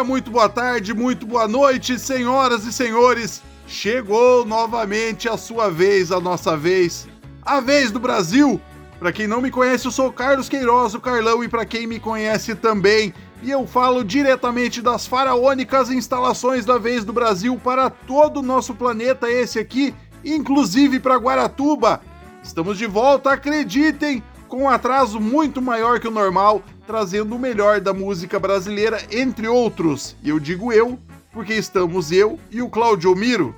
dia, muito boa tarde, muito boa noite, senhoras e senhores. Chegou novamente a sua vez, a nossa vez, a vez do Brasil. Para quem não me conhece, eu sou Carlos Queiroz, o Carlão, e para quem me conhece também, e eu falo diretamente das faraônicas instalações da vez do Brasil para todo o nosso planeta, esse aqui, inclusive para Guaratuba. Estamos de volta, acreditem, com um atraso muito maior que o normal, trazendo o melhor da música brasileira, entre outros. E eu digo eu, porque estamos eu e o Claudio Miro.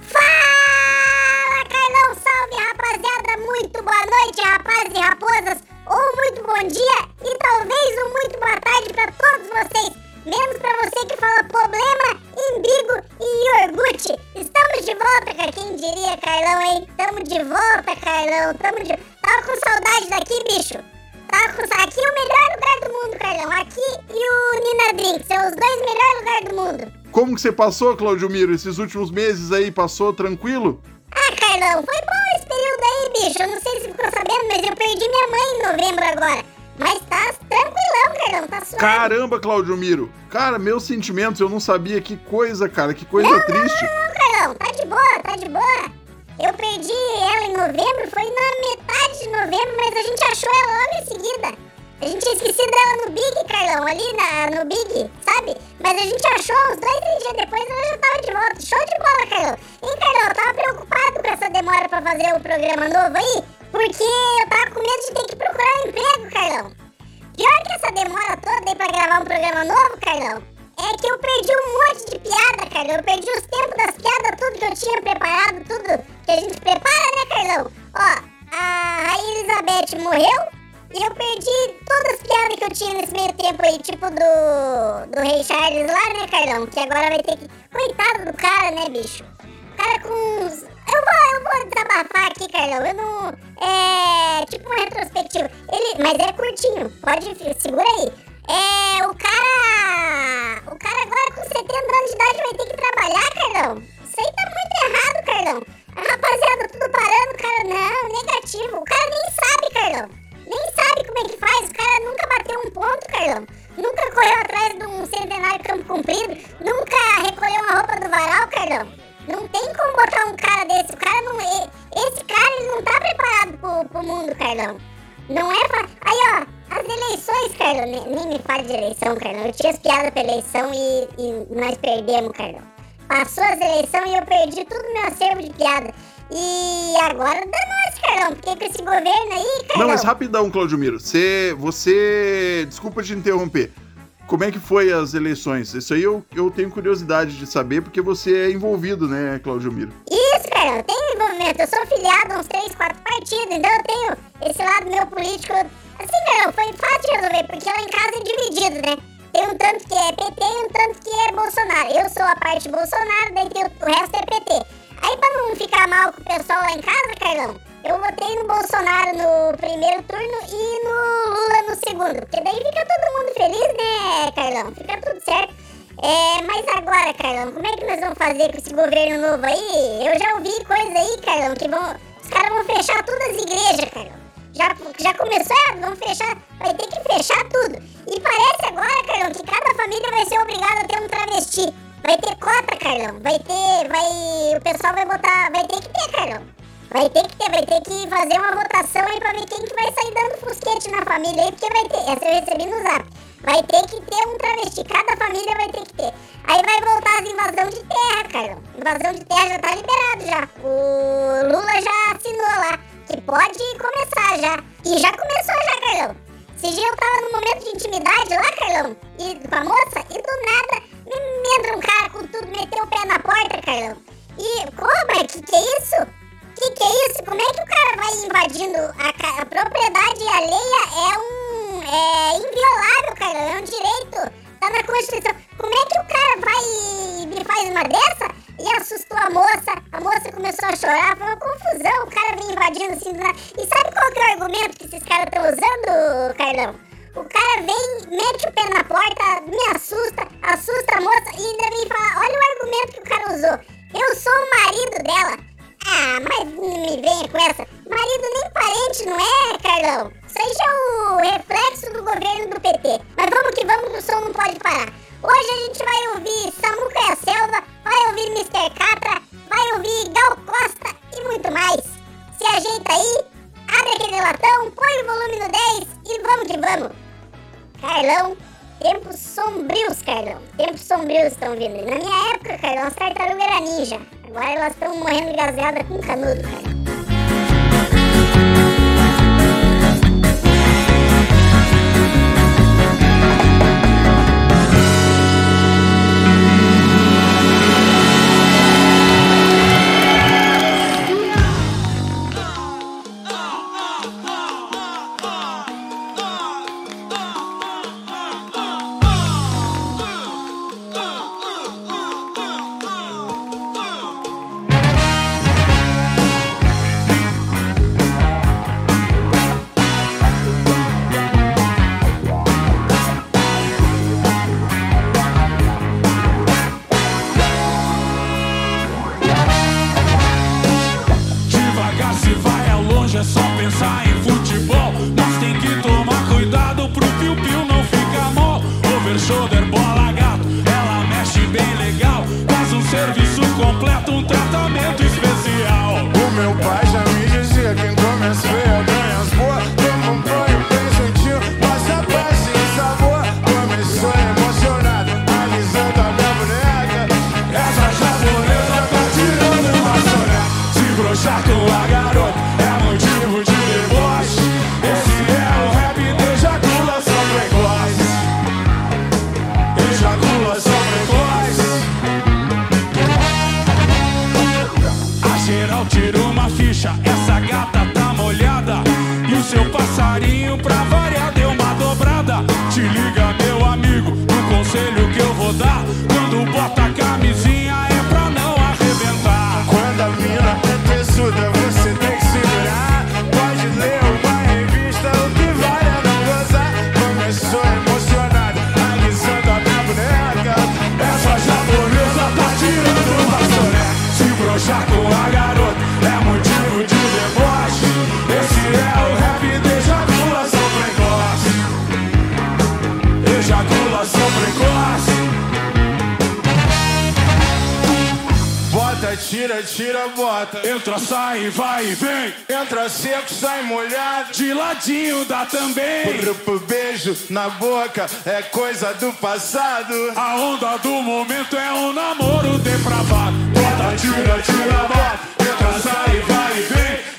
Fala, Carlão! Salve, rapaziada! Muito boa noite, rapazes e raposas! Ou muito bom dia e talvez um muito boa tarde para todos vocês! Menos para você que fala problema, embigo e iogurte! Estamos de volta, cara! Quem diria, Carlão, hein? Tamo de volta, Carlão! Tamo de... Tava com saudade daqui, bicho! Aqui é o melhor lugar do mundo, Carlão! Aqui e o Nina Drink são os dois melhores lugares do mundo! Como que você passou, Claudio Miro? Esses últimos meses aí, passou tranquilo? Ah, Carlão, foi bom esse período aí, bicho. Eu não sei se ficou sabendo, mas eu perdi minha mãe em novembro agora. Mas tá tranquilão, Carlão, tá suave. Caramba, Claudio Miro. Cara, meus sentimentos, eu não sabia. Que coisa, cara, que coisa não, triste. Não, não, Carlão, tá de boa, tá de boa. Eu perdi ela em novembro, foi na metade de novembro, mas a gente achou ela logo em seguida. A gente tinha esquecido ela no Big, Carlão, ali na, no Big, sabe? Mas a gente achou uns dois, três dias depois ela já tava de volta. Show de bola, Carlão. Hein, Carlão, eu tava preocupado com essa demora pra fazer o programa novo aí, porque eu tava com medo de ter que procurar um emprego, Carlão. Pior que essa demora toda aí pra gravar um programa novo, Carlão, é que eu perdi um monte de piada, Carlão. Eu perdi os tempos das piadas, tudo que eu tinha preparado, tudo a gente prepara, né, Carlão? Ó, a Rainha Elizabeth morreu, e eu perdi todas as piadas que eu tinha nesse meio tempo aí, tipo do. do Rei Charles lá, né, Carlão? Que agora vai ter que. Coitado do cara, né, bicho? O cara com uns. Eu vou, eu vou desabafar aqui, Carlão. Eu não. É. Tipo um retrospectivo. Ele. Mas é curtinho. Pode. Segura aí. É. O cara. O cara agora com 70 anos de idade vai ter que trabalhar, Carlão. Isso aí tá muito errado, Carlão. Rapaziada tudo parando, cara. Não, negativo. O cara nem sabe, Carlão nem sabe como é que faz. O cara nunca bateu um ponto, Carlão. Nunca correu atrás de um centenário campo comprido. Nunca recolheu uma roupa do varal, Carlão. Não tem como botar um cara desse. O cara não. Esse cara ele não tá preparado pro, pro mundo, Carlão. Não é. Aí, ó, as eleições, Carlão. Nem, nem me fale de eleição, Carlão. Eu tinha as piadas pra eleição e, e nós perdemos, Carlão. Passou as eleições e eu perdi tudo meu acervo de piada. E agora dá nós, Carlão, porque com esse governo aí, Carlão... Não, mas rapidão, Claudio Miro. Você, você... Desculpa te interromper. Como é que foi as eleições? Isso aí eu, eu tenho curiosidade de saber, porque você é envolvido, né, Claudio Miro? Isso, cara, eu tenho envolvimento. Eu sou filiado a uns 3, 4 partidos, então eu tenho esse lado meu político. Assim, cara, foi fácil de resolver, porque lá em casa é dividido, né? Tem um tanto que é PT e um tanto que é Bolsonaro. Eu sou a parte Bolsonaro, daí tem o, o resto é PT. Aí pra não ficar mal com o pessoal lá em casa, Carlão, eu votei no Bolsonaro no primeiro turno e no Lula no segundo. Porque daí fica todo mundo feliz, né, Carlão? Fica tudo certo. É, mas agora, Carlão, como é que nós vamos fazer com esse governo novo aí? Eu já ouvi coisa aí, Carlão, que vão. Os caras vão fechar todas as igrejas, Carlão. Já, já começou, é, vão fechar, vai ter que fechar tudo. E parece agora, Carlão, que cada família vai ser obrigada a ter um travesti. Vai ter cota, Carlão. Vai ter. Vai. O pessoal vai botar. Vai ter que ter, Carlão. Vai ter que ter, vai ter que fazer uma votação aí pra ver quem que vai sair dando fusquete na família aí, porque vai ter. Essa eu recebi no zap. Vai ter que ter um travesti. Cada família vai ter que ter. Aí vai voltar as invasão de terra, Carlão. Invasão de terra já tá liberado já. O Lula já assinou lá. Que pode começar já. E já começou já, Carlão. Esse dia eu tava num momento de intimidade lá, Carlão. E com a moça, Carlão. E, como? Que que é isso? Que que é isso? Como é que o cara vai invadindo a, a propriedade alheia? É um... é inviolável, Carlão, é um direito. Tá na Constituição. Como é que o cara vai me faz uma dessa? E assustou a moça. A moça começou a chorar. Foi uma confusão. O cara vem invadindo assim do nada. E sabe qual que é o argumento que esses caras estão usando, Carlão? O cara vem, mete o pé na porta, me assusta, assusta a moça e tira, tira, bota. Entra, sai, vai e vem. Entra seco, sai molhado. De ladinho dá também. Pro, beijo na boca é coisa do passado. A onda do momento é um namoro depravado. Bota, tira, tira, bota. Entra, sai, vai e vem.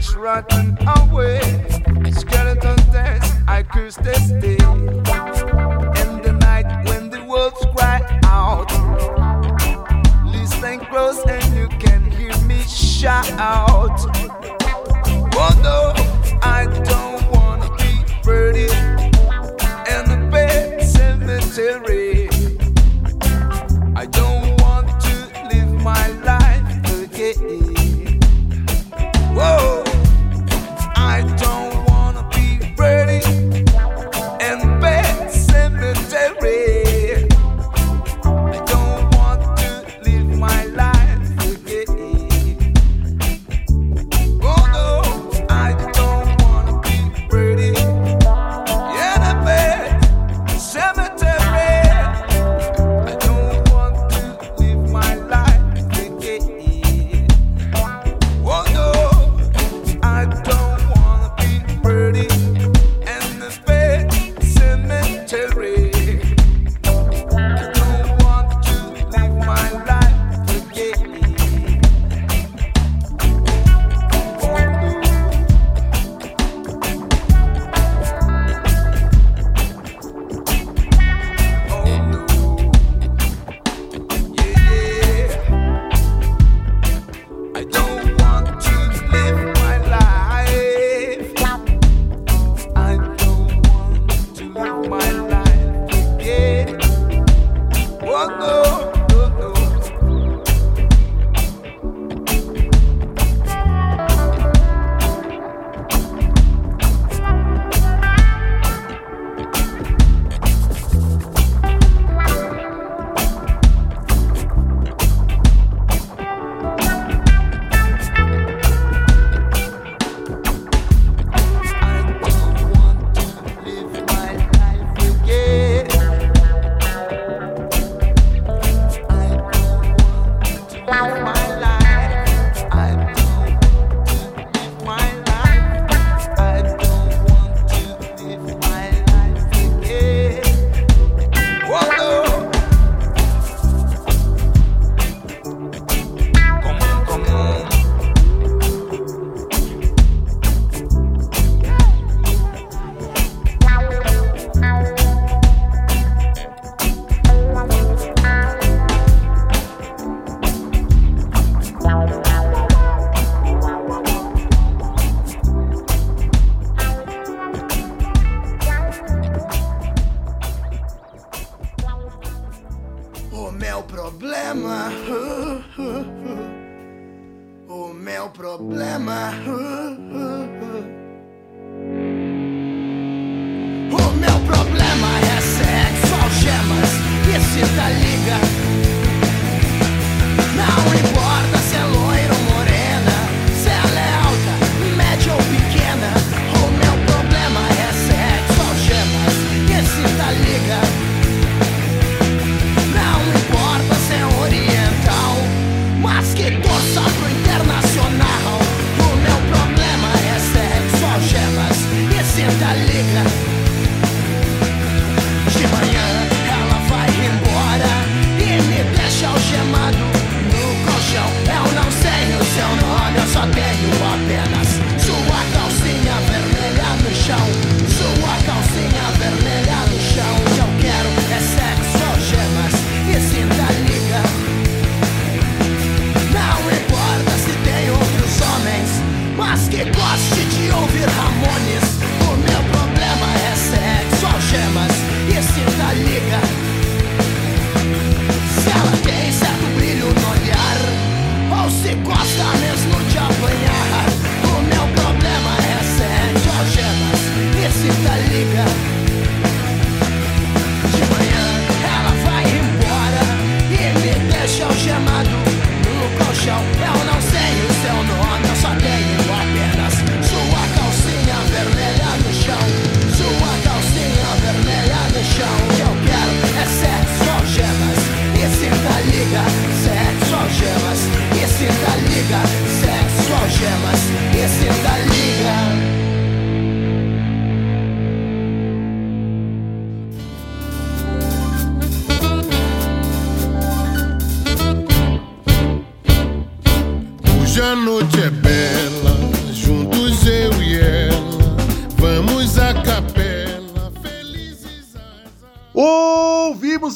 fresh rotten away. Skeleton dance, I curse this day. In the night when the wolves cry out, listen close and you can hear me shout. Oh no, I don't wanna be buried in the bed cemetery.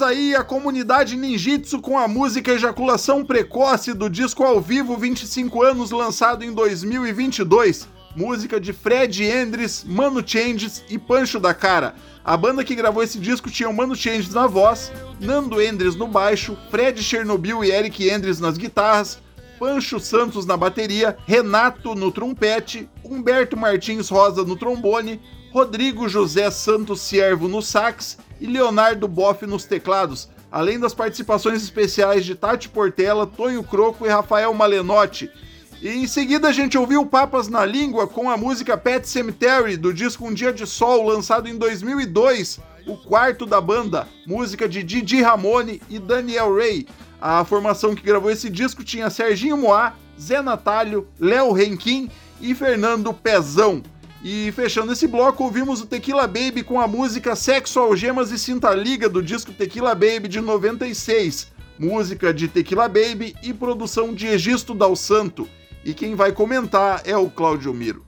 Aí a comunidade ninjitsu com a música Ejaculação Precoce do disco ao vivo 25 anos lançado em 2022. Música de Fred Endres, Mano Changes e Pancho da Cara. A banda que gravou esse disco tinha o Mano Changes na voz, Nando Endres no baixo, Fred Chernobyl e Eric Endres nas guitarras, Pancho Santos na bateria, Renato no trompete, Humberto Martins Rosa no trombone, Rodrigo José Santos Siervo no sax e Leonardo Boff nos teclados, além das participações especiais de Tati Portela, Tonho Croco e Rafael Malenotti. E em seguida a gente ouviu Papas na Língua com a música Pet Cemetery do disco Um Dia de Sol, lançado em 2002, o quarto da banda, música de Didi Ramone e Daniel Ray. A formação que gravou esse disco tinha Serginho Moá, Zé Natálio, Léo Renquim e Fernando Pezão. E fechando esse bloco, ouvimos o Tequila Baby com a música Sexo, Algemas e Cinta Liga do disco Tequila Baby de 96. Música de Tequila Baby e produção de Egisto Dal Santo. E quem vai comentar é o Cláudio Miro.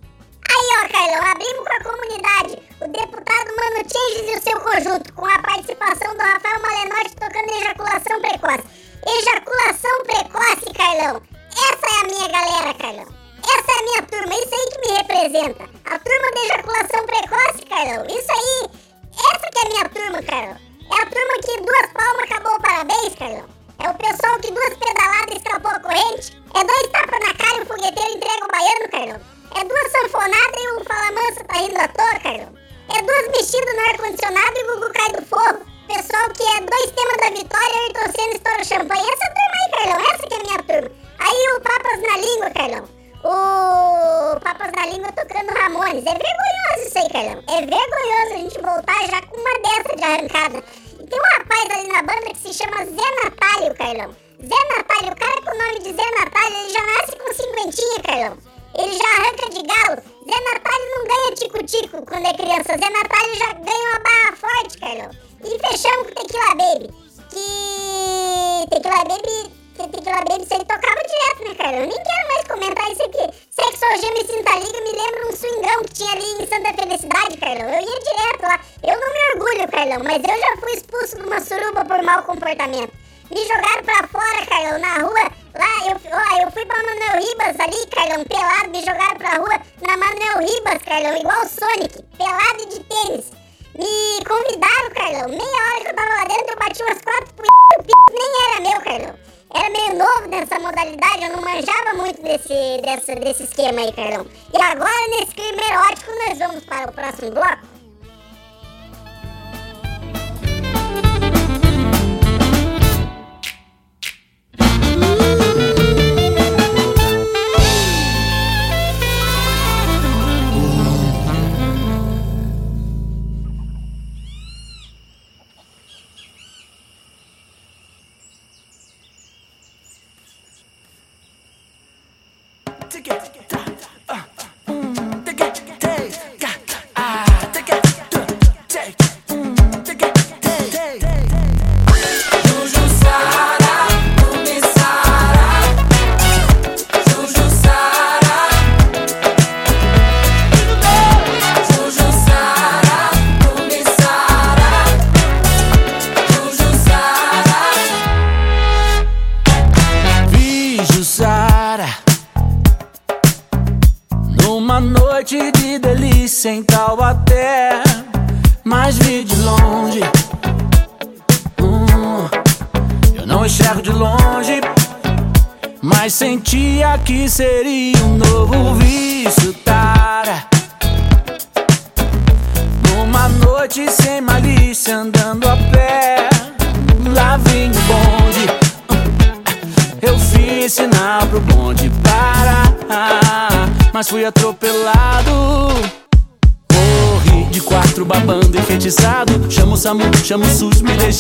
Aí, ó, Carlão, abrimos com a comunidade. O deputado Mano Changes e o seu conjunto, com a participação do Rafael Malenotti tocando ejaculação precoce. Ejaculação precoce, Carlão. Essa é a minha galera, Carlão. Essa é a minha turma, isso aí que me representa. A turma da ejaculação precoce, Carlão. Isso aí, essa que é a minha turma, Carlão. É a turma que duas palmas acabou parabéns, Carlão. É o pessoal que duas pedaladas escapou a corrente. É dois tapas na cara e um fogueteiro entrega o baiano, Carlão. É duas sanfonadas e um fala mansa tá rindo à toa, Carlão. É duas mexidas no ar-condicionado e o Gugu cai do fogo. Pessoal que é dois temas da vitória e o Senna estoura champanhe. Essa turma aí, Carlão. Essa que é a minha turma. Aí o Papas na língua, Carlão o Papas da Língua tocando Ramones. É vergonhoso isso aí, Carlão. É vergonhoso a gente voltar já com uma dessa de arrancada. E tem um rapaz ali na banda que se chama Zé Natalio, Carlão. Zé Natalio, o cara com o nome de Zé Natalio, ele já nasce com cinquentinha, Carlão. Ele já arranca de galo. Zé Natalio não ganha tico-tico quando é criança. Zé Natalio já ganha uma barra forte, Carlão. E fechamos com Tequila Baby. Que Tequila Baby Tequila Baby, isso aí tocava direto, né, cara? Eu nem quero mais comentar isso aqui. Sexo, algema e cinta liga me lembra um swingão que tinha ali em Santa Felicidade, Carlão. Eu ia direto lá. Eu não me orgulho, Carlão, mas eu já fui expulso de uma suruba por mau comportamento. Me jogaram pra fora, Carlão, na rua. Lá, eu, ó, eu fui pra Manuel Ribas ali, Carlão, pelado. Me jogaram pra rua na Manuel Ribas, Carlão, igual Sonic. Pelado de tênis. Me convidaram, Carlão. Meia hora que eu tava lá dentro, eu bati umas quatro p... O nem era meu, Carlão era meio novo nessa modalidade, eu não manjava muito desse, desse, esquema aí, Carlão. E agora, nesse clima erótico, nós vamos para o próximo bloco.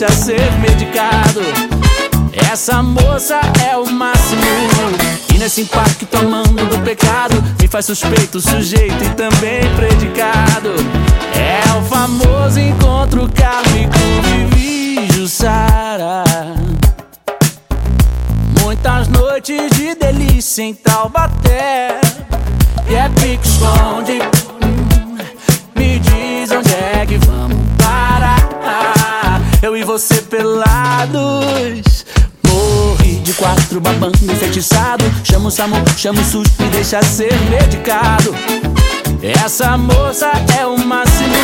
Deixa ser medicado. Essa moça é o máximo. Nesse impacto amando do pecado Me faz suspeito, sujeito e também predicado. É o famoso encontro kármico Vivi Jussara Muitas noites de delícia em Taubaté. E é pique esconde Me diz onde é que vamos eu e você pelados. Morri de quatro babando enfeitiçado. Chama o Samu, chama o susto e deixa ser medicado. Essa moça é o máximo.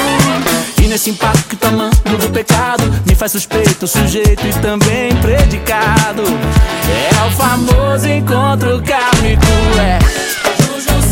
E nesse impacto tomando do pecado, me faz suspeito, sujeito e também predicado. É o famoso encontro kármico, é. Juju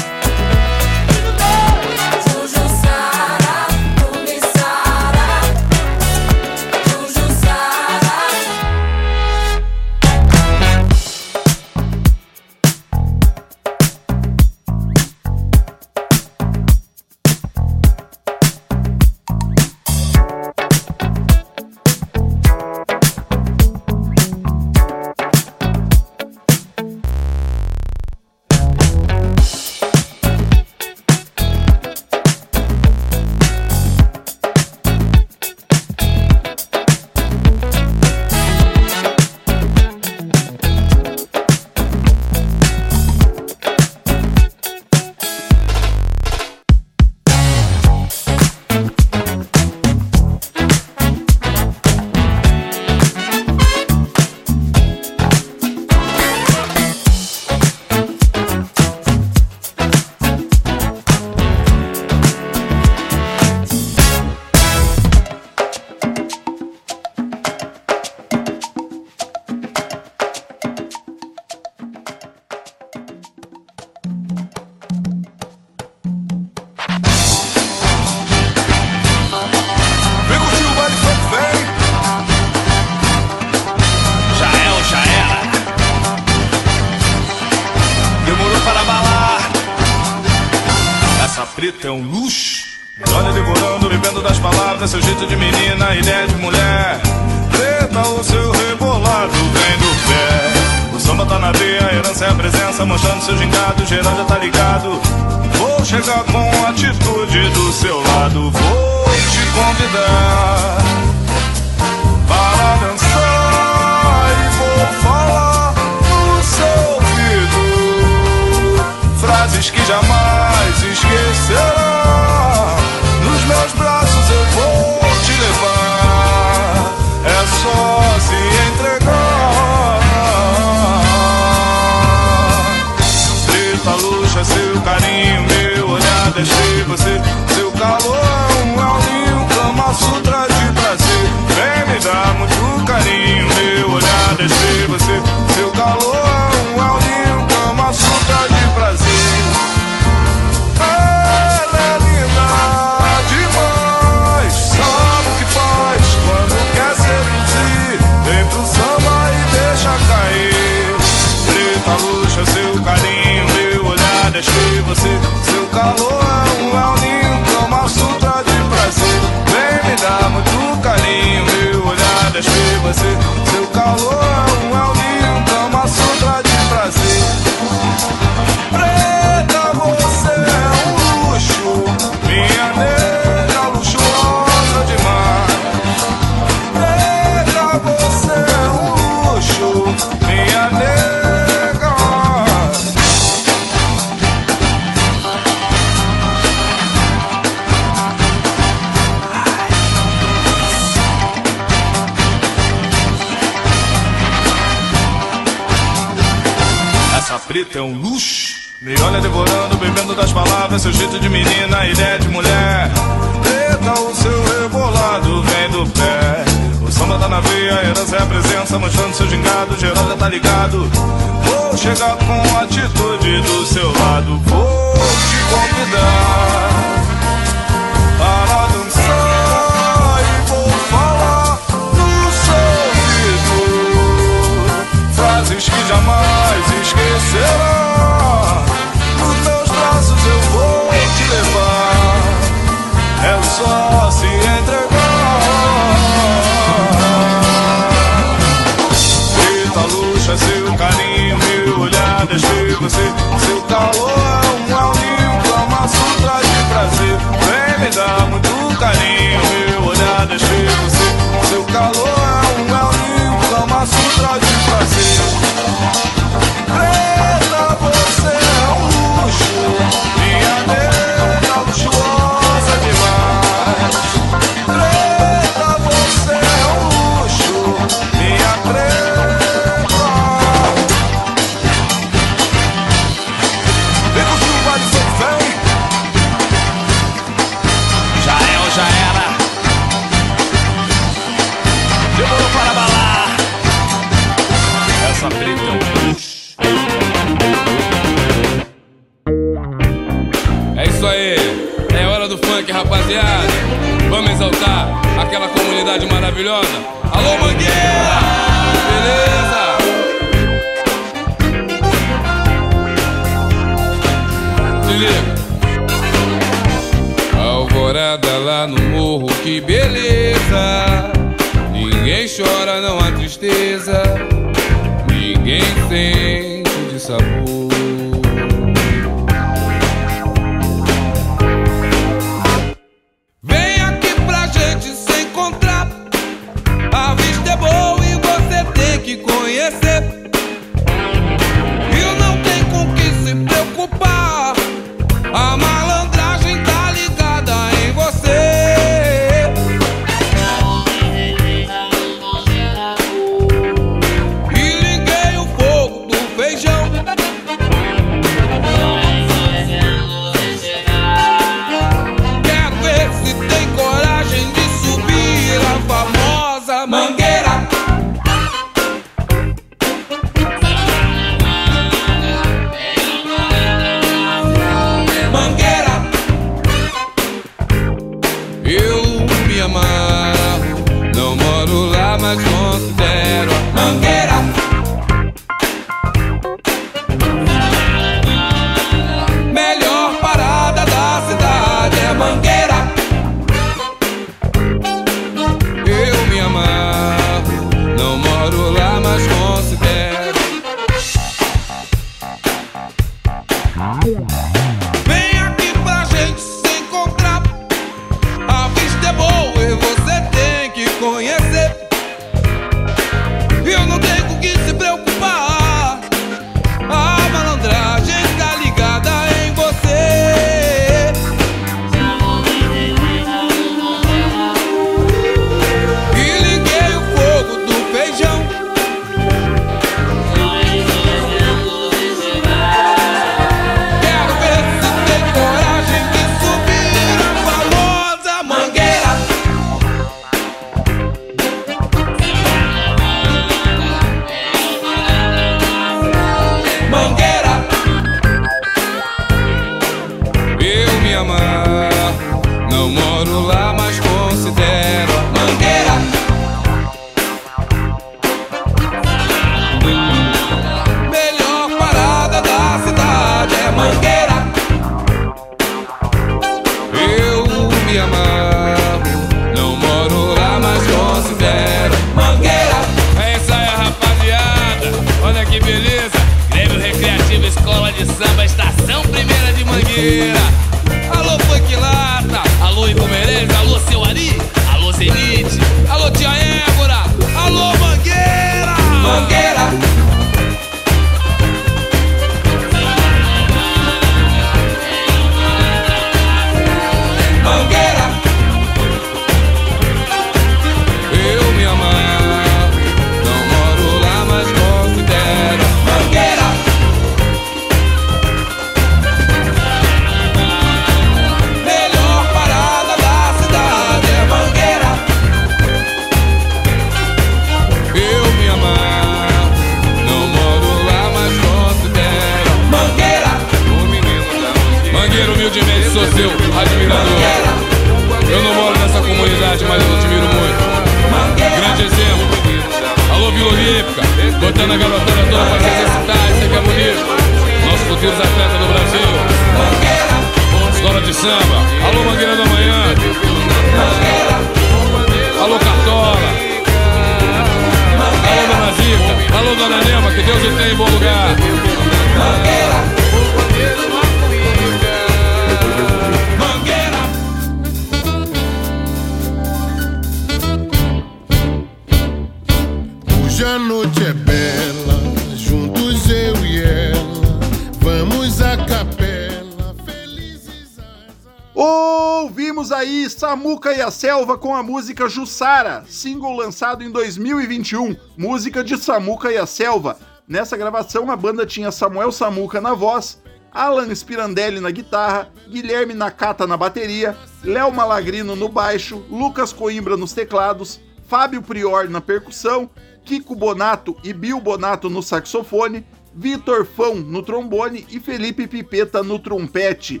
Ouvimos aí Samuca e a Selva com a música Jussara, single lançado em 2021, música de Samuca e a Selva. Nessa gravação, a banda tinha Samuel Samuca na voz, Alan Spirandelli na guitarra, Guilherme Nakata na bateria, Léo Malagrino no baixo, Lucas Coimbra nos teclados, Fábio Prior na percussão, Kiko Bonato e Bill Bonato no saxofone, Vitor Fão no trombone e Felipe Pipeta no trompete.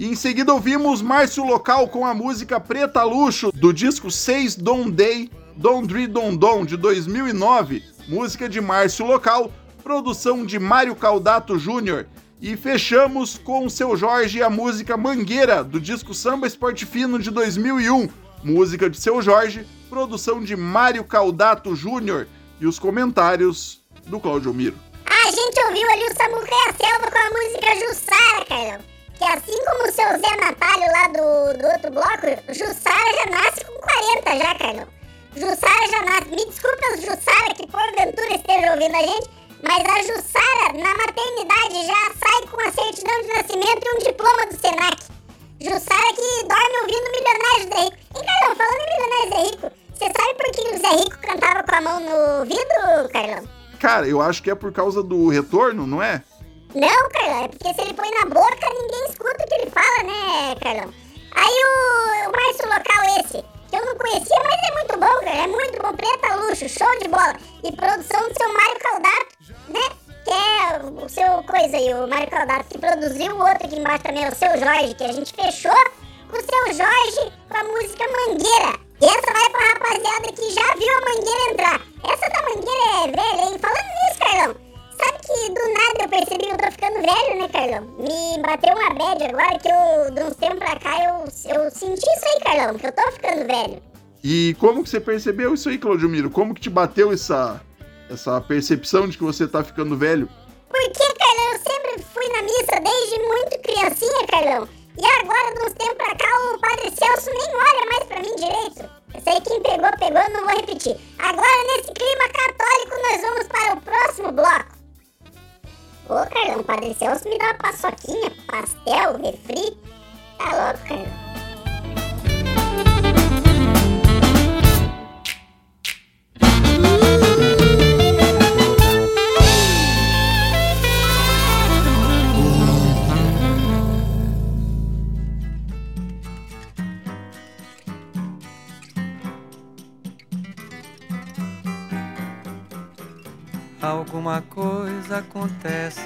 E em seguida ouvimos Márcio Local com a música Preta Luxo do disco 6 Don Day, Don Dri Don Don de 2009, música de Márcio Local, produção de Mário Caldato Jr. E fechamos com o seu Jorge e a música Mangueira do disco Samba Esporte Fino de 2001, música de seu Jorge, produção de Mário Caldato Jr. e os comentários do Claudio Miro. A gente ouviu ali o Samuca e a Selva com a música Jussara, Carlão. Que assim como o seu Zé Natalio lá do, do outro bloco, Jussara já nasce com 40 já, Carlão. Jussara já nasce. Me desculpe Jussara que porventura estejam ouvindo a gente, mas a Jussara na maternidade já sai com a certidão de nascimento e um diploma do Senac. Jussara que dorme ouvindo Milionários Zé Rico. E Carlão, falando em Milionários Zé Rico, você sabe por que o Zé Rico cantava com a mão no vidro, Carlão? Cara, eu acho que é por causa do retorno, não é? Não, Carlão, é porque se ele põe na boca, ninguém escuta o que ele fala, né, Carlão? Aí o, o Márcio Local esse, que eu não conhecia, mas é muito bom, cara, é muito bom, preta luxo, show de bola. E produção do seu Mário Caldato, né, que é o seu coisa aí, o Mário Caldato, que produziu o outro aqui embaixo também, o seu Jorge, que a gente fechou com o seu Jorge com a música Mangueira. E essa vai pra rapaziada que já viu a Mangueira entrar. Essa da Mangueira é velha, hein? Falando nisso, Carlão, Sabe que do nada eu percebi que eu tô ficando velho, né, Carlão? Me bateu uma bad agora que eu, de uns tempos pra cá, eu, eu senti isso aí, Carlão, que eu tô ficando velho. E como que você percebeu isso aí, Claudio Miro? Como que te bateu essa, essa percepção de que você tá ficando velho? Porque, Carlão, eu sempre fui na missa desde muito criancinha, Carlão. E agora, de uns tempos pra cá, o Padre Celso nem olha mais pra mim direito. Eu sei quem pegou, pegou, não vou repetir. Agora, nesse clima católico, nós vamos para o próximo bloco. Ô, Carlão, o Padre Celso me dá uma paçoquinha, pastel, refri. Tá louco, Carlão.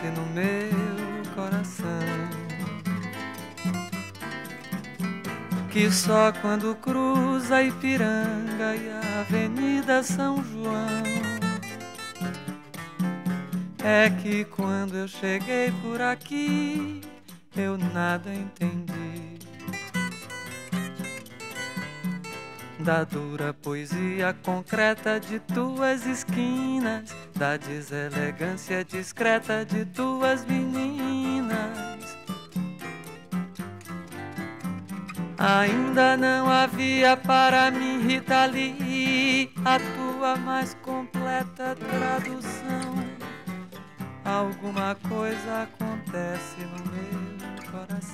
Acontece no meu coração. Que só quando cruza Ipiranga e a Avenida São João É que quando eu cheguei por aqui eu nada entendi da dura poesia concreta de tuas esquinas, da deselegância discreta de tuas meninas. Ainda não havia para mim, Rita Lee, a tua mais completa tradução. Alguma coisa acontece no meu coração.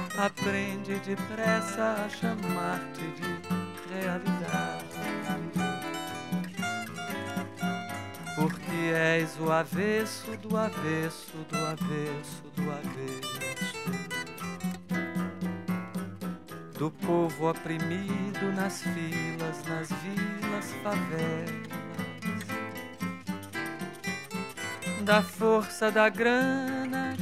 aprende depressa a chamar-te de realidade. Porque és o avesso do avesso do avesso do avesso do povo oprimido nas filas, nas vilas, favelas da força da grana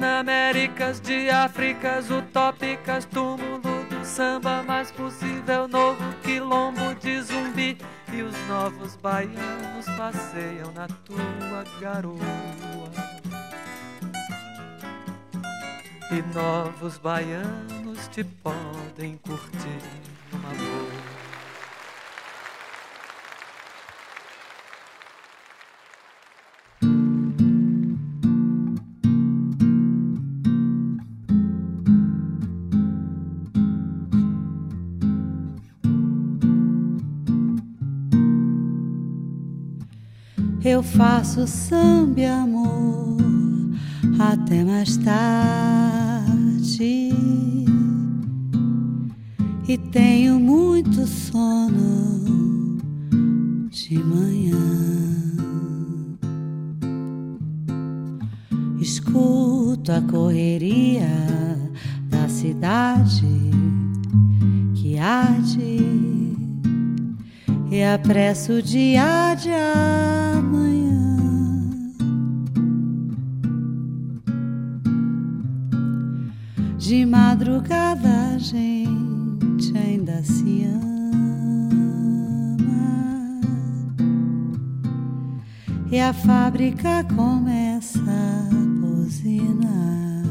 Panaméricas de Áfricas utópicas, túmulo do samba mais possível, novo quilombo de zumbi. E os novos baianos passeiam na tua garoa. E novos baianos te podem curtir numa boa. Eu faço samba amor até mais tarde e tenho muito sono de manhã. Escuto a correria da cidade que arde e apresso o dia de amanhã. De madrugada a gente ainda se ama e a fábrica começa a buzinar.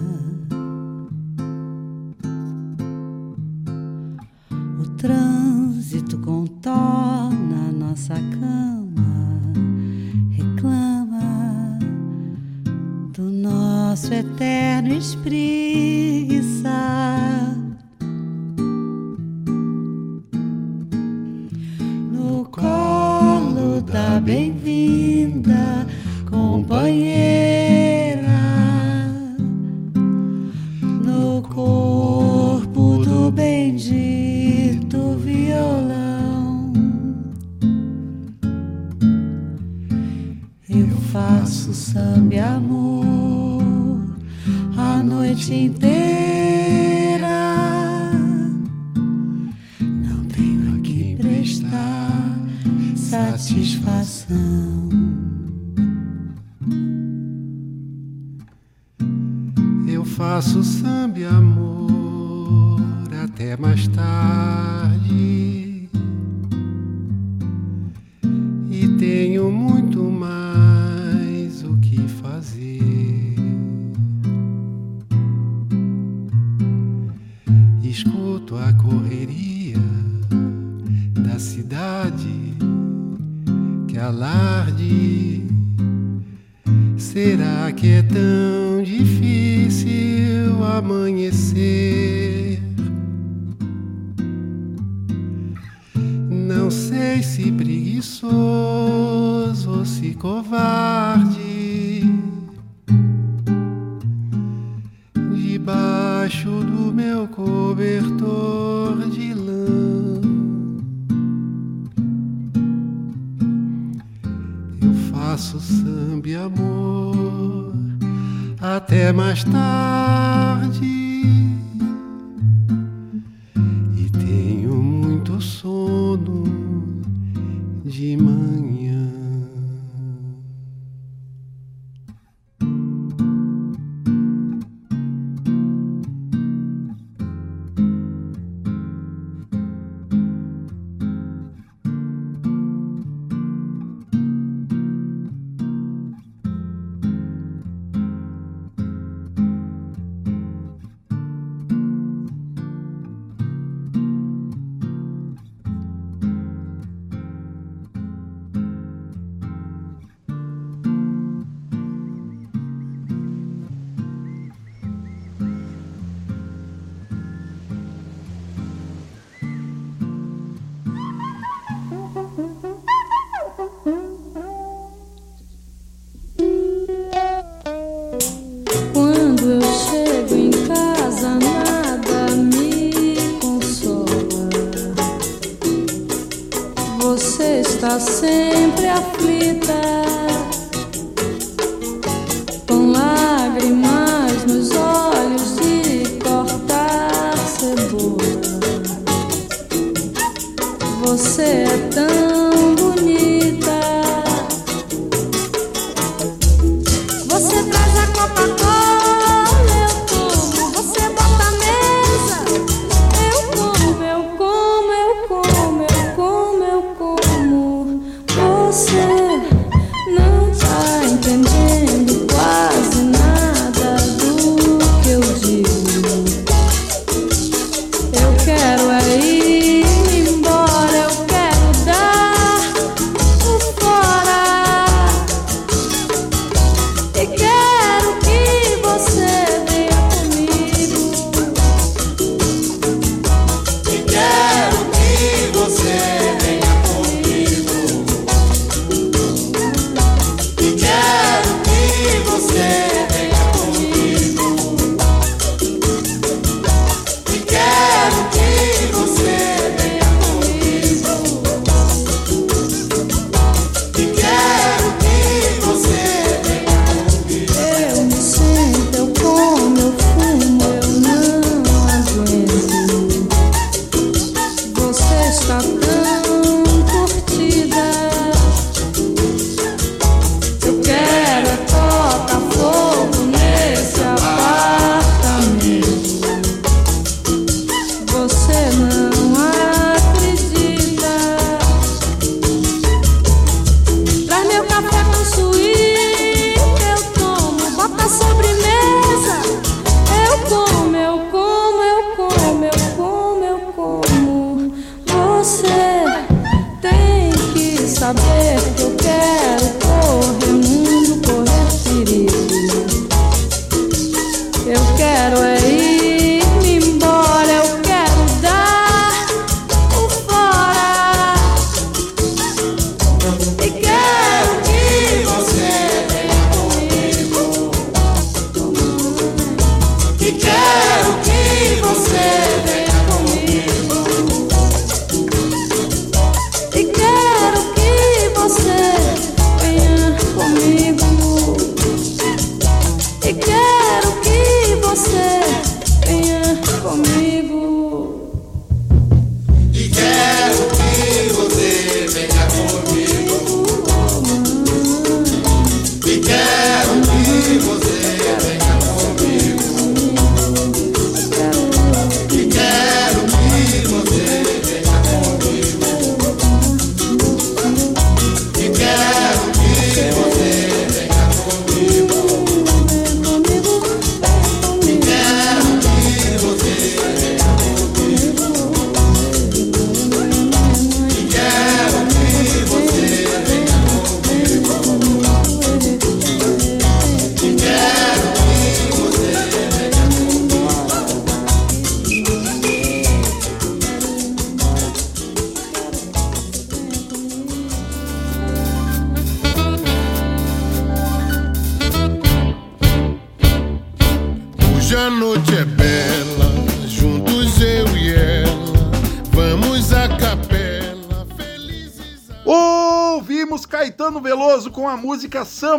O trânsito contorna nossa cama, reclama do nosso eterno espreguiçar. No colo da bem-vinda companheira,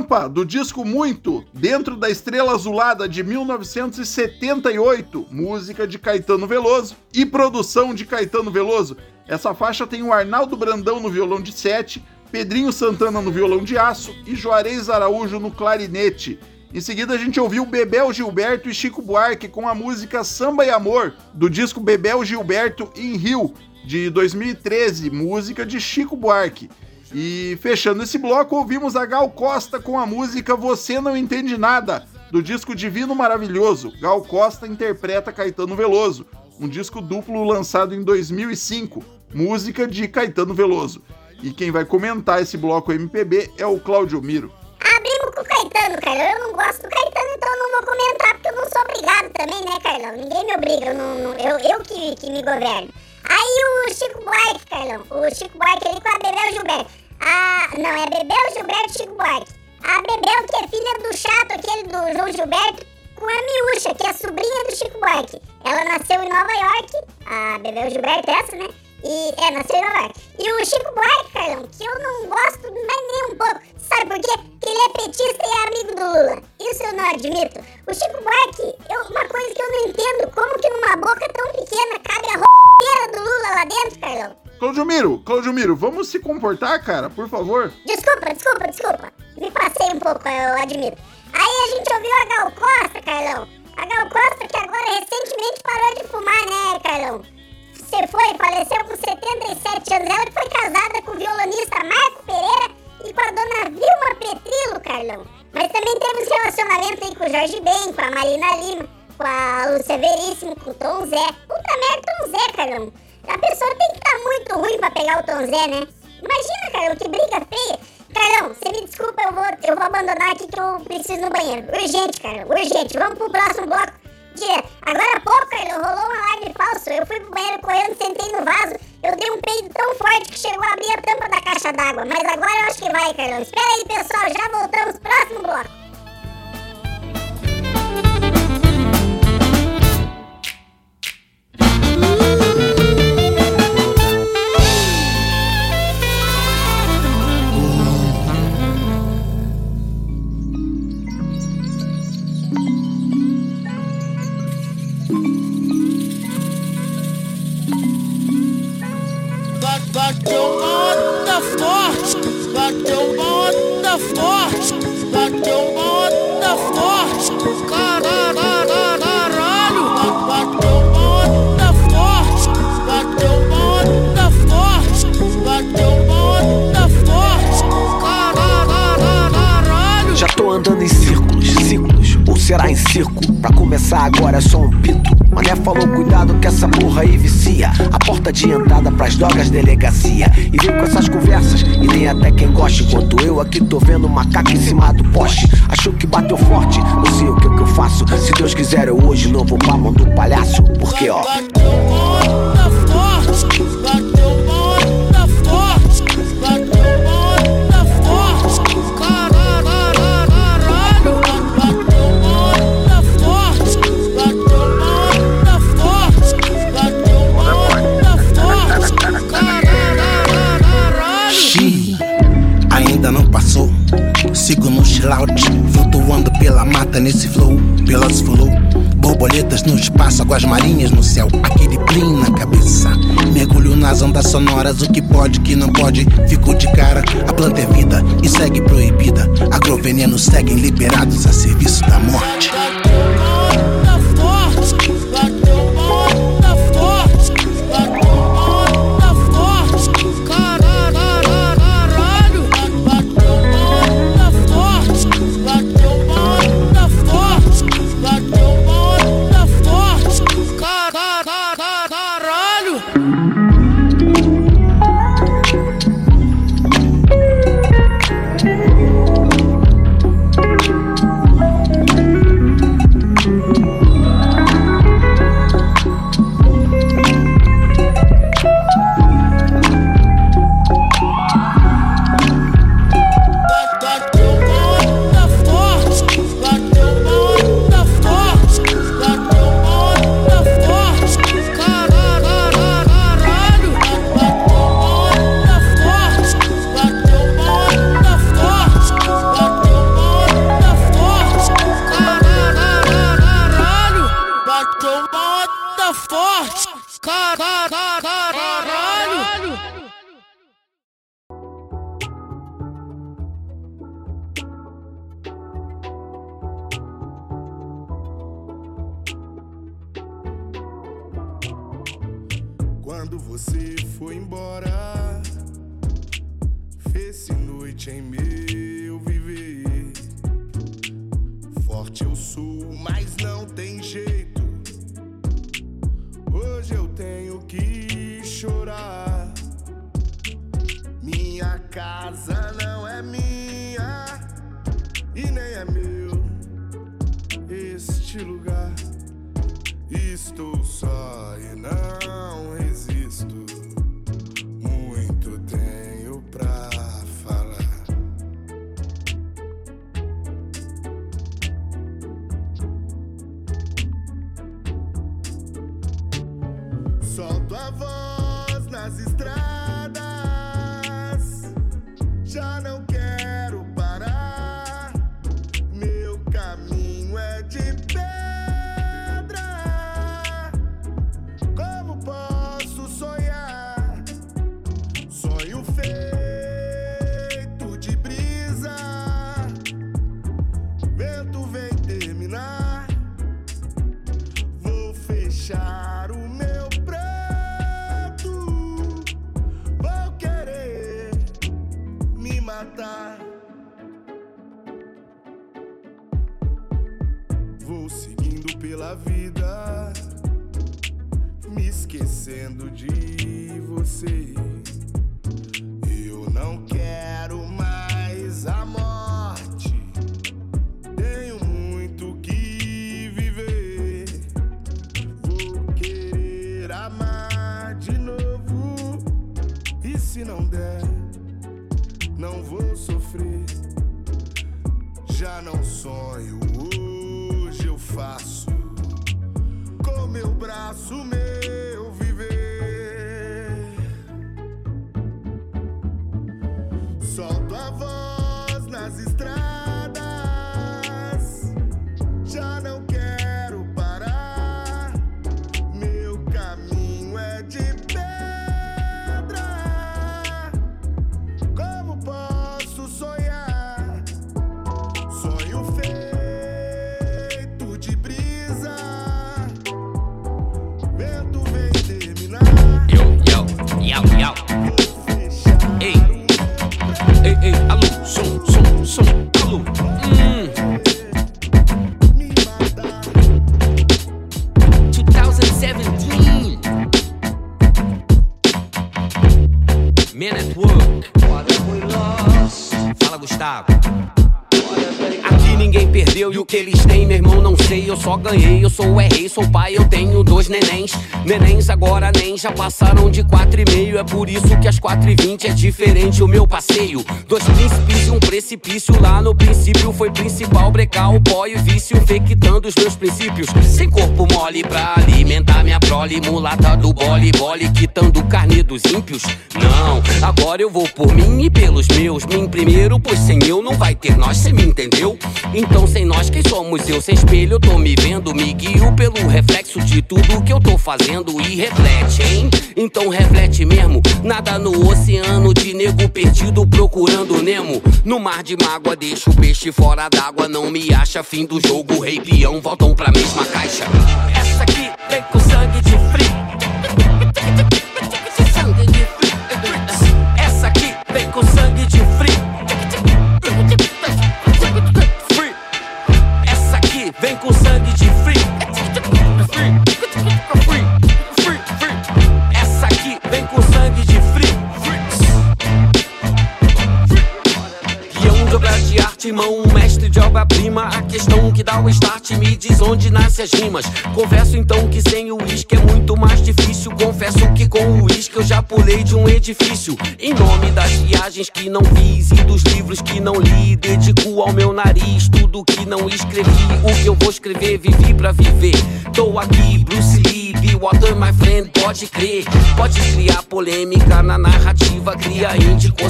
Sampa, do disco Muito, dentro da Estrela Azulada de 1978, música de Caetano Veloso e produção de Caetano Veloso. Essa faixa tem o Arnaldo Brandão no violão de sete, Pedrinho Santana no violão de aço e Juarez Araújo no clarinete. Em seguida a gente ouviu Bebel Gilberto e Chico Buarque com a música Samba e Amor, do disco Bebel Gilberto em Rio, de 2013, música de Chico Buarque. E fechando esse bloco, ouvimos a Gal Costa com a música Você Não Entende Nada, do disco Divino Maravilhoso. Gal Costa interpreta Caetano Veloso, um disco duplo lançado em 2005, música de Caetano Veloso. E quem vai comentar esse bloco MPB é o Claudio Miro. Abrimos com o Caetano, Carlão. Eu não gosto do Caetano, então não vou comentar, porque eu não sou obrigado também, né, Carlão? Ninguém me obriga, eu, não- eu, eu que, que me governo. Aí o Chico Buarque, Carlão, o Chico Buarque ali com a Bebel Gilberto. Ah, não, é Bebel Gilberto Chico Buarque. A Bebel, que é filha do chato, aquele do João Gilberto, com a Miúcha, que é sobrinha do Chico Buarque. Ela nasceu em Nova York, a Bebel Gilberto é essa, né? E, é, nasceu em Nova York. E o Chico Buarque, Carlão, que eu não gosto mais nem um pouco. Sabe por quê? Porque ele é petista e é amigo do Lula. Isso eu não admito. O Chico Buarque, eu, uma coisa que eu não entendo, como que numa boca tão pequena cabe a roupa do Lula lá dentro, Carlão? Claudio Miro, Claudio Miro, vamos se comportar, cara, por favor. Desculpa, desculpa, desculpa. Me passei um pouco, eu admito. Aí a gente ouviu a Gal Costa, Carlão. A Gal Costa que agora recentemente parou de fumar, né, Carlão? Você foi, faleceu com 77 anos. Ela que foi casada com o violonista Marco Pereira e com a dona Vilma Petrilo, Carlão. Mas também teve esse relacionamento aí com o Jorge Ben, com a Marina Lima, com a Lúcia Veríssimo, com o Tom Zé. Puta merda, Tom Zé, Carlão. A pessoa tem que estar muito ruim pra pegar o Tom Zé, né? Imagina, Carlão, que briga feia. Carlão, você me desculpa, eu vou, eu vou abandonar aqui que eu preciso no banheiro. Urgente, Carlão, urgente. Vamos pro próximo bloco. Direto. Agora há pouco, Carlão, rolou uma live falso. Eu fui pro banheiro correndo, sentei no vaso. Eu dei um peido tão forte que chegou a abrir a tampa da caixa d'água. Mas agora eu acho que vai, Carlão. Espera aí, pessoal. Já voltamos. Próximo bloco. Ba- Bateu uma onda forte, bateu uma onda forte, bateu Já tô andando em círculos, ciclos, ou será em circo? Pra começar agora é só um pito. Mané falou, cuidado que essa porra aí vicia. A porta de entrada pras drogas, delegacia. E vem com essas conversas, e nem até quem gosta. Enquanto eu aqui tô vendo macaco em cima do poste. Achou que bateu forte, não sei o que, que eu faço. Se Deus quiser, eu hoje não vou pra mão do palhaço. Porque ó. Pela mata nesse flow, pelas flow. Borboletas no espaço, águas marinhas no céu, aquele blim na cabeça. Mergulho nas ondas sonoras, o que pode, que não pode, fico de cara. A planta é vida e segue proibida. Agrovenenos seguem liberados a serviço da morte. Fez-se noite em meu viver. Forte eu sou, mas não tem jeito. Hoje eu tenho que chorar. Minha casa não é minha e nem é meu este lugar. Estou só e não Yo, yo, yo, yo. Ei, ei, ei, alô, som, som, som, alô. Hum. 2017. Man at Work. Fala, Gustavo. Ninguém perdeu e o que eles têm, meu irmão, não sei. Eu só ganhei, eu sou o rei, sou pai, eu tenho dois nenéns. Nenéns agora já passaram de quatro e meio. É por isso que às quatro e vinte é diferente o meu passeio. Dois príncipes e um precipício. Lá no princípio foi principal brecar o pó e o vício, infectando os meus princípios. Sem corpo mole pra alimentar minha prole, mulata do bole, bole, quitando carne dos ímpios. Não, agora eu vou por mim e pelos meus. Mim primeiro, pois sem eu não vai ter nós, cê me entendeu? Então sem nós, quem somos eu? Sem espelho, eu tô me vendo, me guio pelo reflexo de tudo que eu tô fazendo e reflete, hein? Então reflete mesmo. Nada no oceano de nego perdido procurando Nemo. No mar de mágoa, deixa o peixe fora d'água. Não me acha fim do jogo, rei peão voltam pra mesma caixa. Essa aqui vem com sangue de frio. Obra de de obra-prima. A questão que dá o start me diz onde nasce as rimas. Confesso então que sem o uísque é muito mais difícil. Confesso que com o uísque eu já pulei de um edifício. Em nome das viagens que não fiz e dos livros que não li, dedico ao meu nariz tudo que não escrevi. O que eu vou escrever, vivi pra viver. Tô aqui, Bruce Lee, be water, my friend, pode crer. Pode criar polêmica na narrativa, cria índico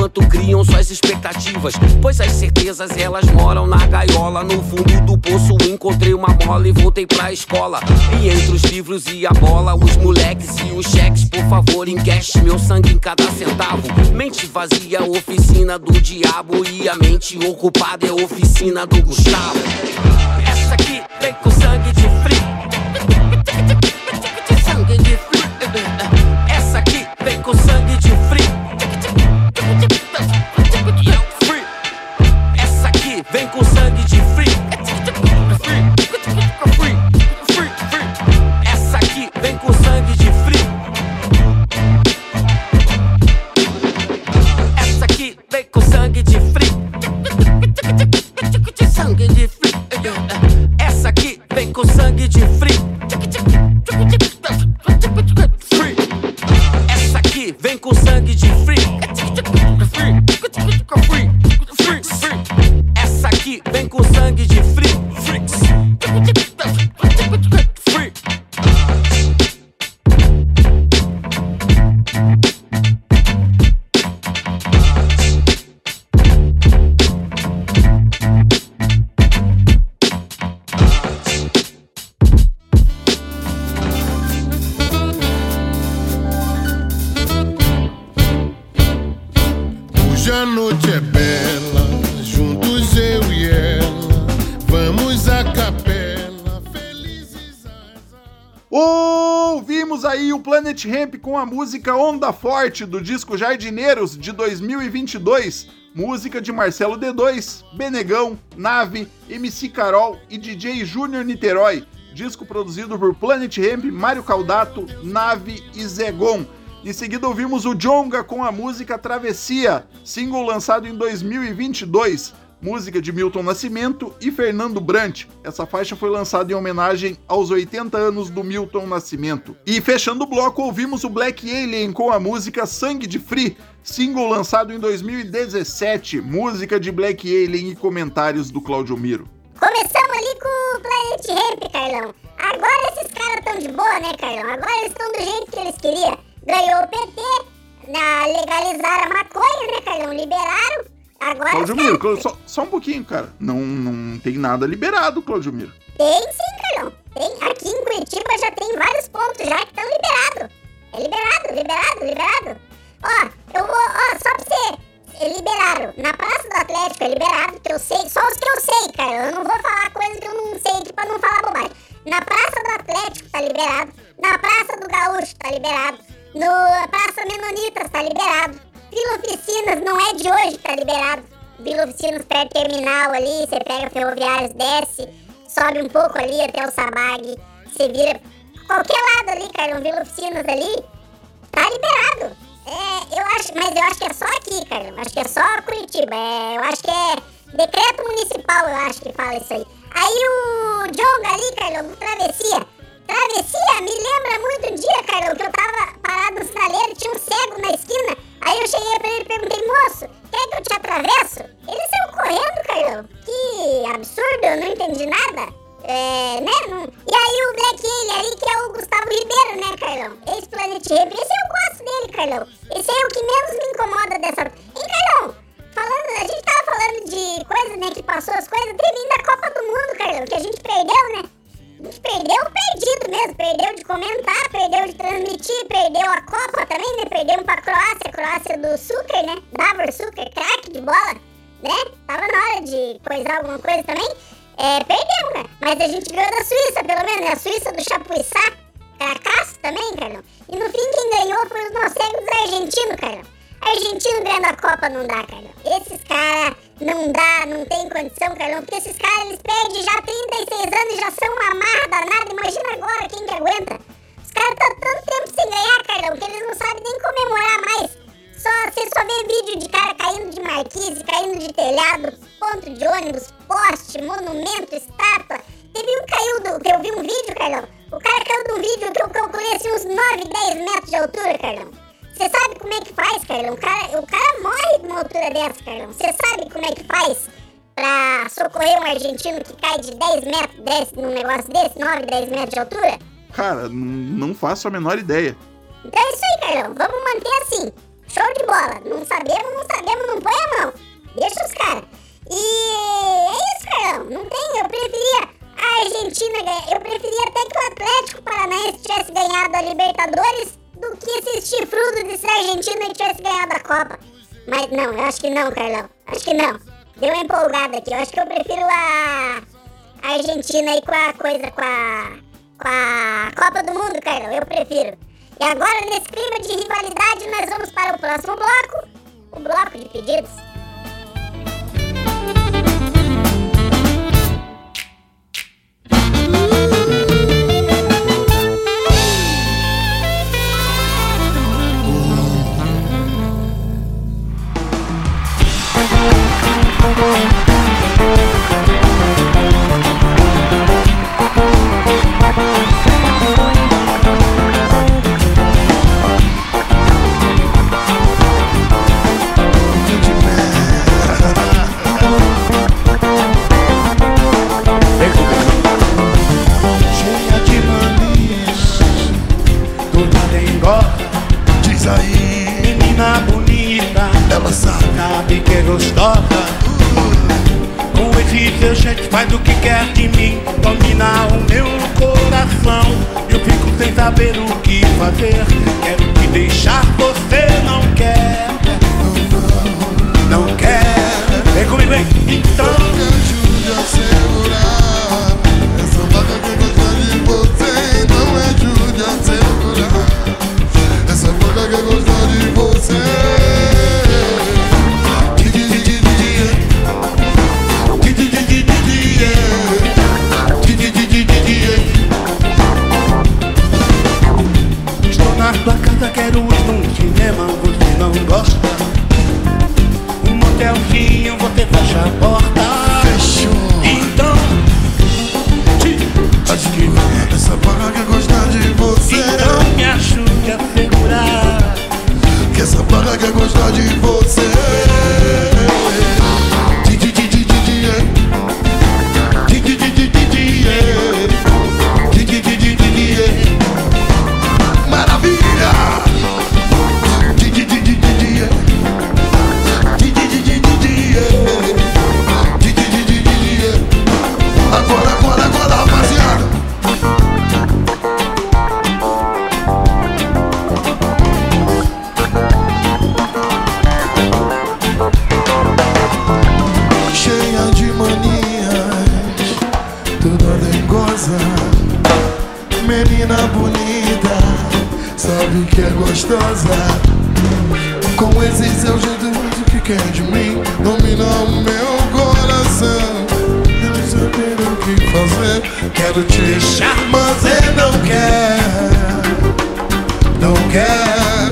enquanto criam suas expectativas. Pois as certezas elas moram na gaiola. No fundo do poço encontrei uma mola e voltei pra escola. E entre os livros e a bola, os moleques e os cheques, por favor, encaixe meu sangue em cada centavo. Mente vazia, oficina do diabo. E a mente ocupada é oficina do Gustavo. Planet Ramp com a música Onda Forte do disco Jardineiros de 2022, música de Marcelo D2, Benegão, Nave, MC Carol e DJ Júnior Niterói, disco produzido por Planet Ramp, Mário Caldato, Nave e Zegon. Em seguida ouvimos o Jonga com a música Travessia, single lançado em 2022, música de Milton Nascimento e Fernando Brant. Essa faixa foi lançada em homenagem aos 80 anos do Milton Nascimento. E fechando o bloco, ouvimos o Black Alien com a música Sangue de Free, single lançado em 2017, música de Black Alien e comentários do Claudio Miro. Começamos ali com o Planet Ramp, Carlão. Agora esses caras estão de boa, né, Carlão? Agora eles estão do jeito que eles queriam. Ganhou o PT, legalizaram a maconha, né, Carlão? Liberaram. Agora Claudio os Miro, só, só um pouquinho, cara. Não, não tem nada liberado, Claudio Miro. Tem sim, Carlão. Tem. Aqui em Curitiba já tem vários pontos já que estão liberados. É liberado, liberado, liberado. Ó, eu vou, ó, só pra você. é Liberaram. Na Praça do Atlético é liberado, que eu sei, só os que eu sei, cara. Eu não vou falar coisas que eu não sei aqui pra não falar bobagem. Na Praça do Atlético tá liberado. Na Praça do Gaúcho tá liberado. No Praça Menonitas tá liberado. Vila Oficinas não é de hoje que tá liberado. Vila Oficinas perto do terminal ali, você pega ferroviários, desce, sobe um pouco ali até o Sabag, você vira qualquer lado ali, cara, Vila Oficinas ali, tá liberado. É, eu acho, mas eu acho que é só aqui, cara. Acho que é só Curitiba. É, eu acho que é decreto municipal, eu acho que fala isso aí. Aí o Jonga ali, Carlão, Travessia. Travessia me lembra muito um dia, Carlão, que eu tava parado no sinaleiro, tinha um cego na esquina. Aí eu cheguei pra ele e perguntei, moço, quer que eu te atravesso? Ele saiu correndo, Carlão. Que absurdo, eu não entendi nada. É, né? Não- E aí o Black Alien ali, que é o Gustavo Ribeiro, né, Carlão? Ex-Planet Ramp. Esse eu gosto dele, Carlão. Esse é o que menos me incomoda dessa... Hein, Carlão? Falando, a gente tava falando de coisas, né, que passou as coisas. Teve ainda a Copa do Mundo, Carlão, que a gente perdeu, né? Perdeu perdido mesmo. Perdeu de comentar, perdeu de transmitir, perdeu a Copa também, né? Perdemos pra Croácia, Croácia do Sucre, né? Davor Sucre, craque de bola, né? Tava na hora de coisar alguma coisa também. É, perdemos, né? Mas a gente ganhou da Suíça, pelo menos, né? A Suíça do Chapuissá, Caracaço também, Carlão. E no fim, quem ganhou foi os nossos argentinos, Carlão. Argentino ganhando a Copa não dá, Carlão. Esses caras não dá, não tem condição, Carlão. Porque esses caras, eles perdem já 36 anos e já são uma marra danada. Imagina agora quem que aguenta. Os caras estão tanto tempo sem ganhar, Carlão, que eles não sabem nem comemorar mais. Só, você só vê vídeo de cara caindo de marquise, caindo de telhado, ponto de ônibus, poste, monumento, estátua. Teve um caiu do. eu vi um vídeo, Carlão. O cara caiu de um vídeo que eu calculei assim uns 9, 10 metros de altura, Carlão. Você sabe como é que faz, Carlão? O cara, o cara morre de uma altura dessa, Carlão. Você sabe como é que faz pra socorrer um argentino que cai de 10 metros desse, num negócio desse, 9, 10 metros de altura? Cara, não faço a menor ideia. Então é isso aí, Carlão. Vamos manter assim. Show de bola. Não sabemos, não sabemos, não põe a mão. Deixa os caras. E é isso, Carlão. Não tem. Eu preferia a Argentina ganhar. Eu preferia até que o Atlético Paranaense tivesse ganhado a Libertadores do que esse chifrudo desse Argentina que tivesse ganhado a Copa. Mas não, eu acho que não, Carlão. Acho que não. Deu uma empolgada aqui. Eu acho que eu prefiro a Argentina aí com a coisa, com a, com a Copa do Mundo, Carlão. Eu prefiro. E agora, nesse clima de rivalidade, nós vamos para o próximo bloco. O bloco de pedidos. Quer de mim? Domina o meu coração. Quero saber o que fazer. Quero te chamar, você não quer. Não quer.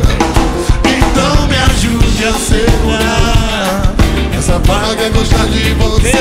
Então me ajude a segurar. Essa barra quer gostar de você.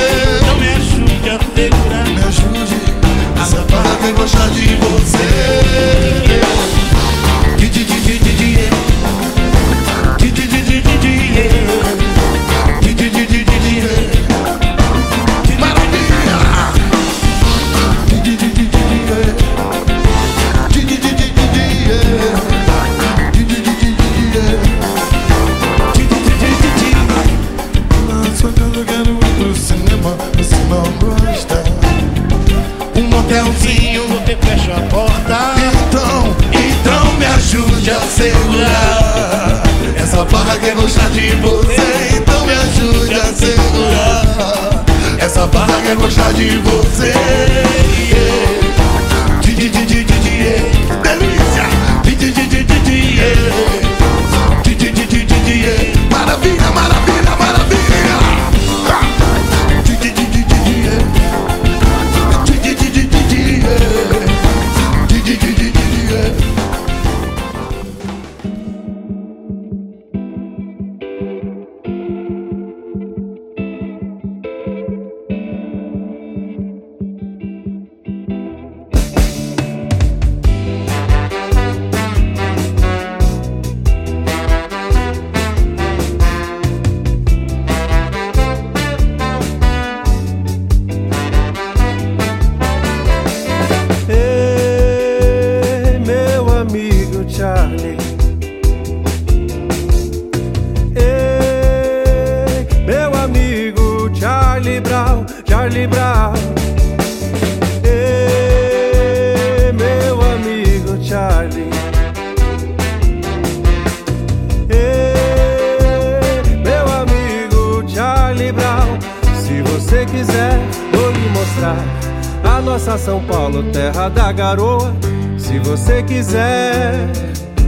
São Paulo, terra da garoa. Se você quiser,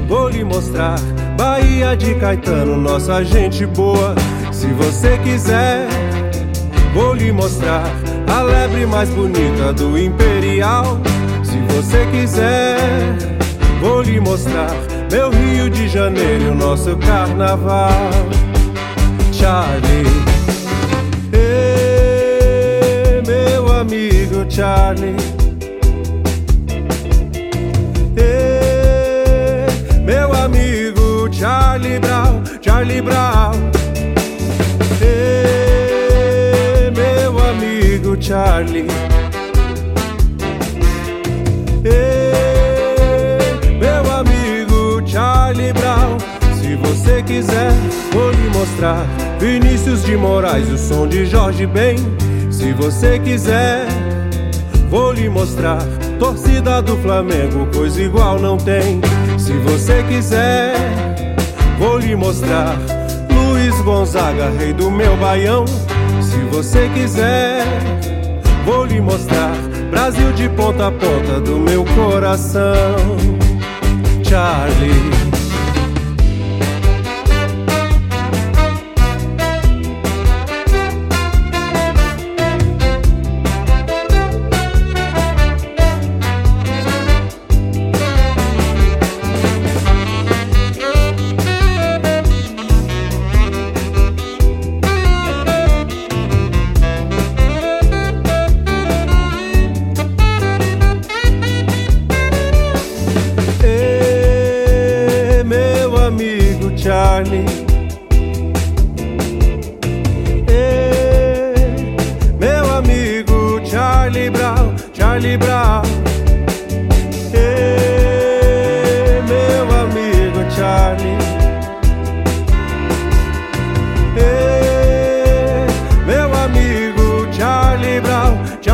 vou lhe mostrar Bahia de Caetano, nossa gente boa. Se você quiser, vou lhe mostrar a lebre mais bonita do Imperial. Se você quiser, vou lhe mostrar meu Rio de Janeiro, nosso carnaval. Charlie. Amigo Charlie. Ei, meu amigo Charlie Brown, Charlie Brown. Ei, meu amigo Charlie. Ei, meu amigo Charlie Brown. Se você quiser, vou lhe mostrar Vinícius de Moraes, o som de Jorge Ben. Se você quiser, vou lhe mostrar torcida do Flamengo, coisa igual não tem. Se você quiser, vou lhe mostrar Luiz Gonzaga, rei do meu baião. Se você quiser, vou lhe mostrar Brasil de ponta a ponta do meu coração. Charlie.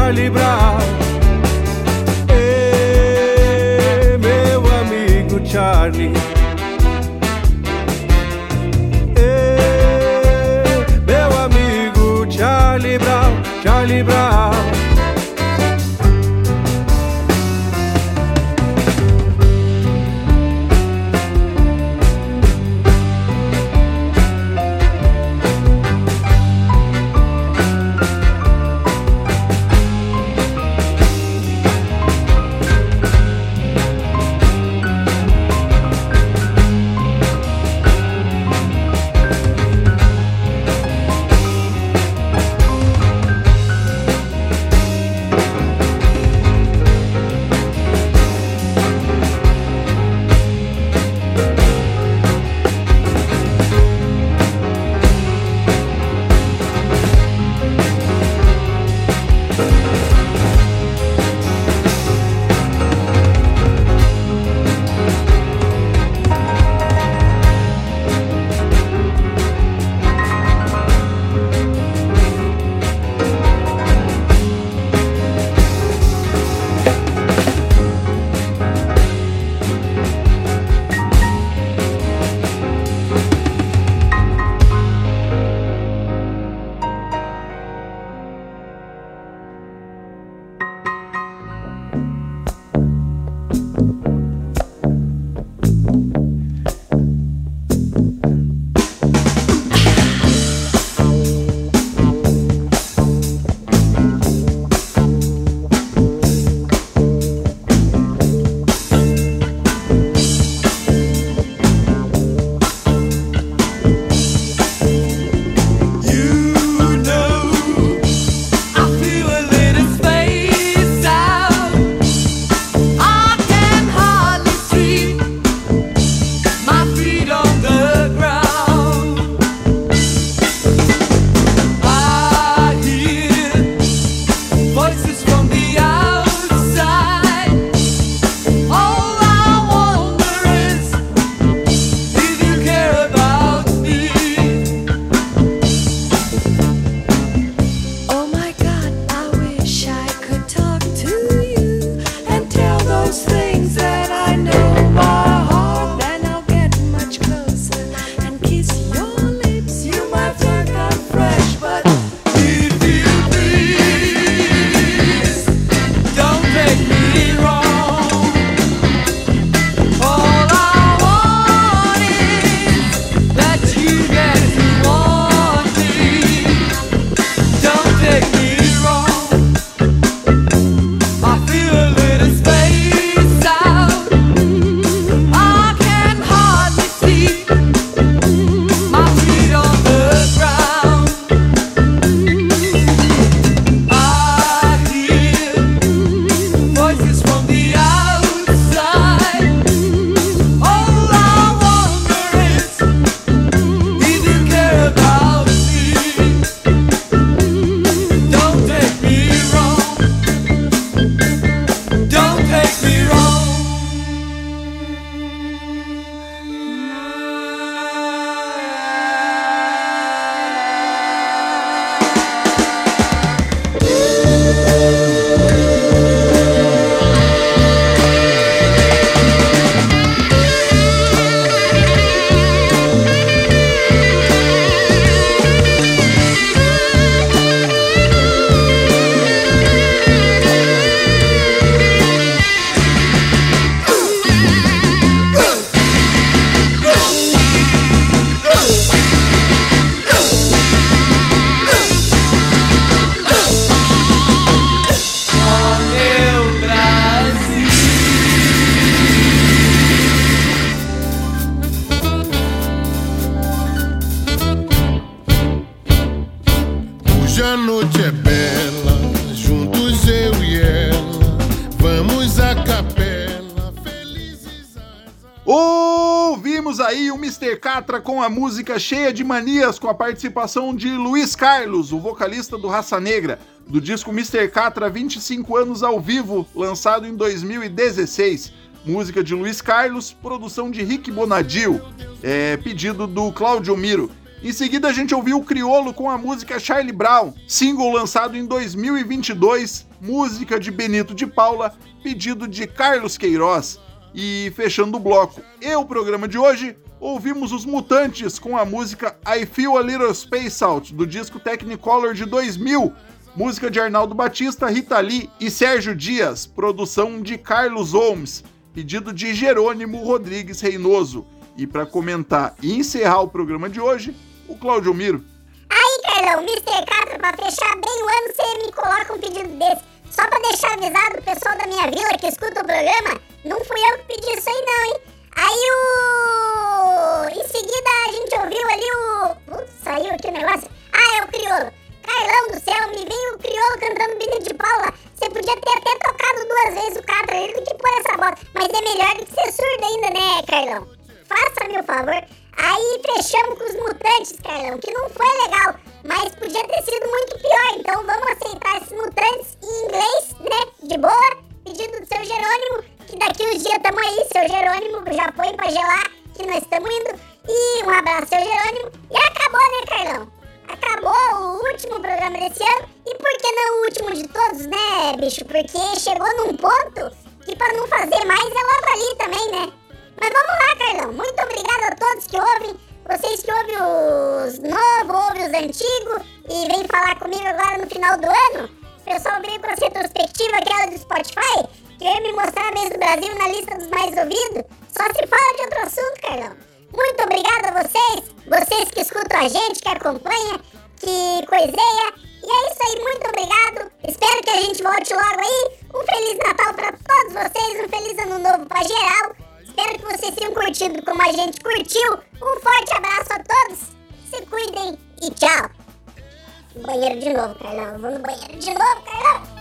Brown. Ei, meu amigo Charlie. Meu amigo Charlie Brown, Charlie Brown. Catra com a música cheia de manias, com a participação de Luiz Carlos, o vocalista do Raça Negra, do disco Mr. Catra 25 anos ao vivo, lançado em 2016. Música de Luiz Carlos, produção de Rick Bonadil, é, pedido do Claudio Miro. Em seguida, a gente ouviu o Criolo com a música Charlie Brown, single lançado em 2022, música de Benito de Paula, pedido de Carlos Queiroz. E fechando o bloco e o programa de hoje, ouvimos os Mutantes com a música I Feel a Little Space Out, do disco Technicolor de 2000, música de Arnaldo Batista, Rita Lee e Sérgio Dias, produção de Carlos Holmes, pedido de Jerônimo Rodrigues Reinoso. E para comentar e encerrar o programa de hoje, o Claudio Miro. Aí, Carlão, Mr. Catra, pra fechar bem o ano, você me coloca um pedido desse. Só pra deixar avisado o pessoal da minha vila que escuta o programa, não fui eu que pedi isso aí não, hein? Aí o... Em seguida a gente ouviu ali o... Putz, saiu aqui o negócio. Ah, é o Criolo. Carlão do céu, me veio o Criolo cantando Benito de Paula. Você podia ter até tocado duas vezes o Catra do que pôr essa bola. Mas é melhor do que ser surdo ainda, né, Carlão? Faça-me o favor. Aí fechamos com os mutantes, Carlão, que não foi legal, mas podia ter sido muito pior. Então vamos aceitar esses mutantes em inglês, né? De boa. Pedido do seu Jerônimo, que daqui uns dias tamo aí, seu Jerônimo, já põe pra gelar, que nós estamos indo. E um abraço, seu Jerônimo. E acabou, né, Carlão? Acabou o último programa desse ano. E por que não o último de todos, né, bicho? Porque chegou num ponto que pra não fazer mais é logo ali também, né? Mas vamos lá, Carlão. Muito obrigado a todos que ouvem. Vocês que ouvem os novos, ouvem os antigos e vêm falar comigo agora no final do ano. Pessoal veio com essa retrospectiva aquela do Spotify, que me mostrar a mês do Brasil na lista dos mais ouvidos. Só se fala de outro assunto, Carlão. Muito obrigado a vocês, vocês que escutam a gente, que acompanha, que coiseia. E é isso aí, muito obrigado. Espero que a gente volte logo aí. Um Feliz Natal pra todos vocês, um Feliz Ano Novo pra geral. Espero que vocês tenham curtido como a gente curtiu. Um forte abraço a todos. Se cuidem e tchau. Banheiro de novo, Carlão. Vou no banheiro de novo, Carlão.